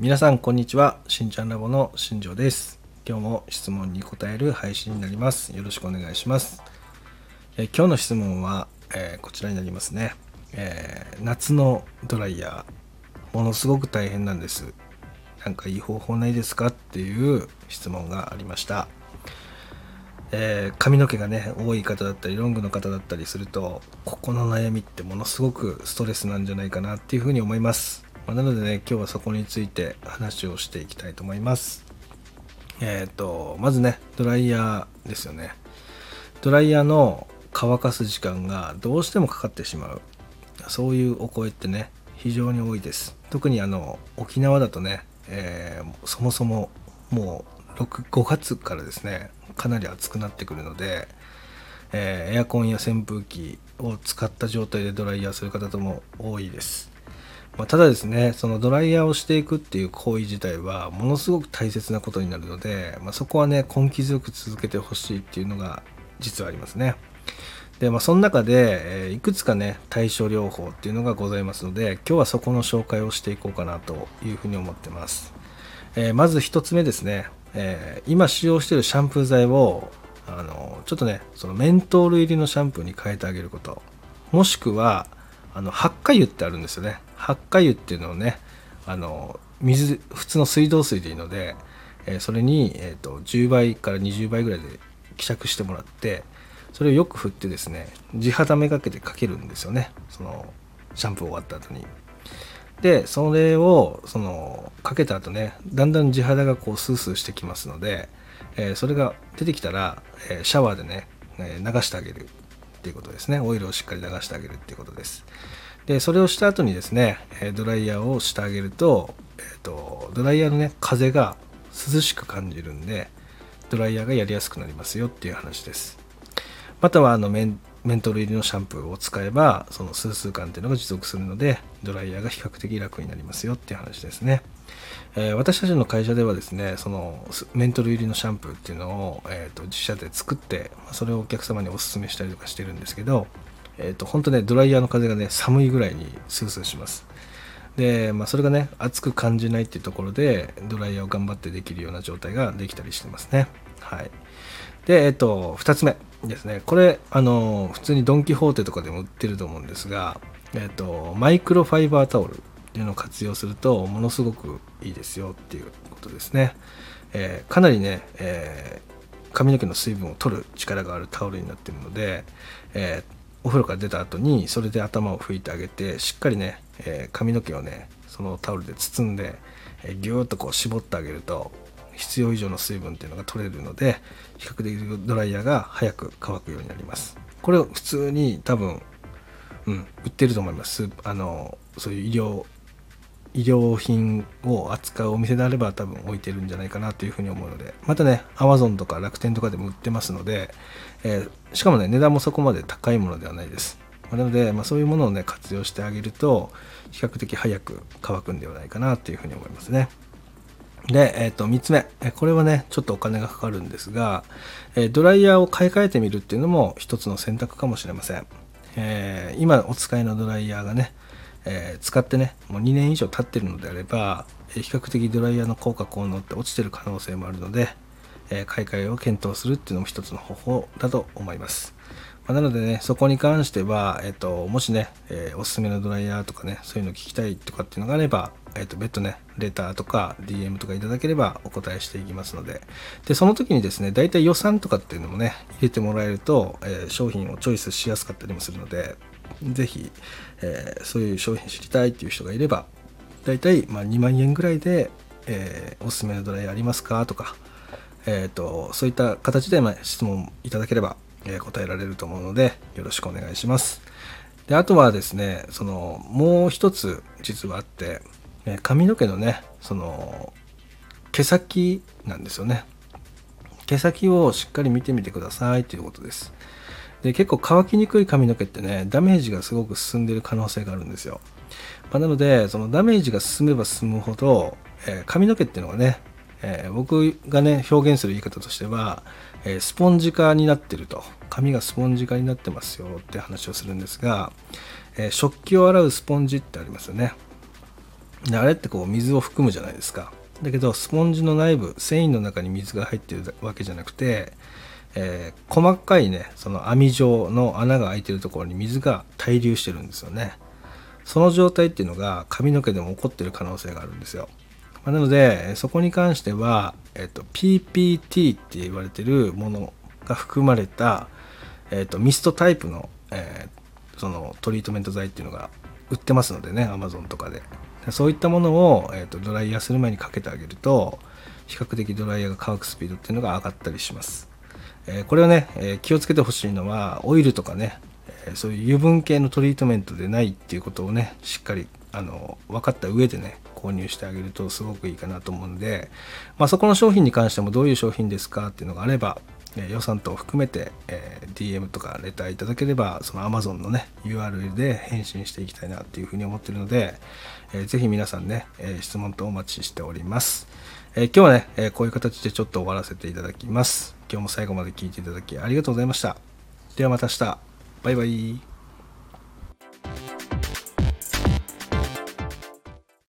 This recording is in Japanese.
皆さんこんにちは。しんちゃんラボの新庄です。今日も質問に答える配信になります。よろしくお願いします。え今日の質問は、えーこちらになりますね、えー夏のドライヤー。ものすごく大変なんです。なんかいい方法ないですかっていう質問がありました。えー髪の毛がね多い方だったりロングの方だったりするとここの悩みってものすごくストレスなんじゃないかなっていうふうに思います、まあなのでね今日はそこについて話をしていきたいと思います。えっ、とまずねドライヤーですよね。ドライヤーの乾かす時間がどうしてもかかってしまう。そういうお声ってね非常に多いです。特にあの沖縄だとね、えーそもそももう6 5月からですねかなり暑くなってくるので、えーエアコンや扇風機を使った状態でドライヤーする方とも多いです、まあ、ただですねそのドライヤーをしていくっていう行為自体はものすごく大切なことになるので、まあ、そこはね根気強く続けてほしいっていうのが実はありますね。でまあその中で、えいくつかね対処療法っていうのがございますので今日はそこの紹介をしていこうかなというふうに思ってます、えーまず1つ目ですね、えー今使用しているシャンプー剤をあのちょっとねそのメントール入りのシャンプーに変えてあげること。もしくはあの発火油ってあるんですよね。発火油っていうのをねあの水普通の水道水でいいので、えーそれに、えー、と10倍から20倍ぐらいで希釈してもらってそれをよく振ってですね地肌めがけてかけるんですよね。そのシャンプー終わった後に。でそれをそのかけた後ねだんだん地肌がこうスースーしてきますので、えーそれが出てきたら、えーシャワーでね、え流してあげるっていうことですね。オイルをしっかり流してあげるっていうことです。でそれをした後にですねドライヤーをしてあげると,、えーとドライヤーのね風が涼しく感じるんでドライヤーがやりやすくなりますよっていう話です。またはあのメンメントル入りのシャンプーを使えばそのスースー感っていうのが持続するのでドライヤーが比較的楽になりますよっていう話ですね、えー私たちの会社ではですねそのメントル入りのシャンプーっていうのを、えーと自社で作ってそれをお客様にお勧めしたりとかしてるんですけど、えー、と本当ねドライヤーの風がね寒いぐらいにスースーします。で、まあ、それがね熱く感じないっていうところでドライヤーを頑張ってできるような状態ができたりしてますね。はい。でえっと2つ目ですね。これあの普通にドン・キホーテとかでも売ってると思うんですがえっとマイクロファイバータオルっていうのを活用するとものすごくいいですよっていうことですね、えーかなりね、えー髪の毛の水分を取る力があるタオルになってるので、えーお風呂から出た後にそれで頭を拭いてあげてしっかりね、えー髪の毛をねそのタオルで包んで、えーギューッとこう絞ってあげると必要以上の水分っていうのが取れるので比較的ドライヤーが早く乾くようになります。これを普通に多分、うん、売ってると思います。あのそういう医療医療品を扱うお店であれば多分置いてるんじゃないかなというふうに思うのでまたね Amazon とか楽天とかでも売ってますので、えーしかもね値段もそこまで高いものではないです。なので、まあ、そういうものをね活用してあげると比較的早く乾くんではないかなというふうに思いますね。で、えー、と3つ目。これはねちょっとお金がかかるんですが、えドライヤーを買い替えてみるっていうのも一つの選択かもしれません、えー今お使いのドライヤーがね、えー使ってねもう2年以上経ってるのであれば、え比較的ドライヤーの効果効能って落ちてる可能性もあるので、えー買い替えを検討するっていうのも一つの方法だと思います。なのでね、そこに関しては、えっと、もしね、えーおすすめのドライヤーとかね、そういうの聞きたいとかっていうのがあれば、えっと、別途ね、レターとか DM とかいただければお答えしていきますので、で、その時にですね、大体予算とかっていうのもね、入れてもらえると、えー商品をチョイスしやすかったりもするので、ぜひ、えーそういう商品知りたいっていう人がいれば、大体、まあ、2万円ぐらいで、えーおすすめのドライヤーありますかとか、えー、とそういった形でまあ質問いただければ、え答えられると思うのでよろしくお願いします。であとはですねそのもう一つ実はあって、え髪の毛のねその毛先なんですよね。毛先をしっかり見てみてくださいということです。で結構乾きにくい髪の毛ってねダメージがすごく進んでいる可能性があるんですよ、まあなのでそのダメージが進めば進むほど、えー髪の毛っていうのがね、えー僕がね表現する言い方としては、えスポンジ化になってると。髪がスポンジ化になってますよって話をするんですが、え食器を洗うスポンジってありますよね。であれってこう水を含むじゃないですか。だけどスポンジの内部繊維の中に水が入ってるわけじゃなくて、えー、細かいねその網状の穴が開いてるところに水が滞留してるんですよね。その状態っていうのが髪の毛でも起こってる可能性があるんですよ、まあ、なのでそこに関しては、えーと、PPT って言われてるものが含まれた、えーと、ミストタイプの、えー、そのトリートメント剤っていうのが売ってますのでね Amazon とかで。そういったものを、えーと、ドライヤーする前にかけてあげると比較的ドライヤーが乾くスピードっていうのが上がったりします、えー、これをね、えー、気をつけてほしいのはオイルとかね、そういう油分系のトリートメントでないっていうことをねしっかりあの分かった上でね購入してあげるとすごくいいかなと思うので、まあ、そこの商品に関してもどういう商品ですかっていうのがあればえ予算等を含めて、え DM とかレターいただければその Amazon のね URL で返信していきたいなっていうふうに思ってるので、えー、ぜひ皆さんね、え質問とお待ちしております、え今日はね、えこういう形でちょっと終わらせていただきます。今日も最後まで聞いていただきありがとうございました。ではまた明日。バイバイ。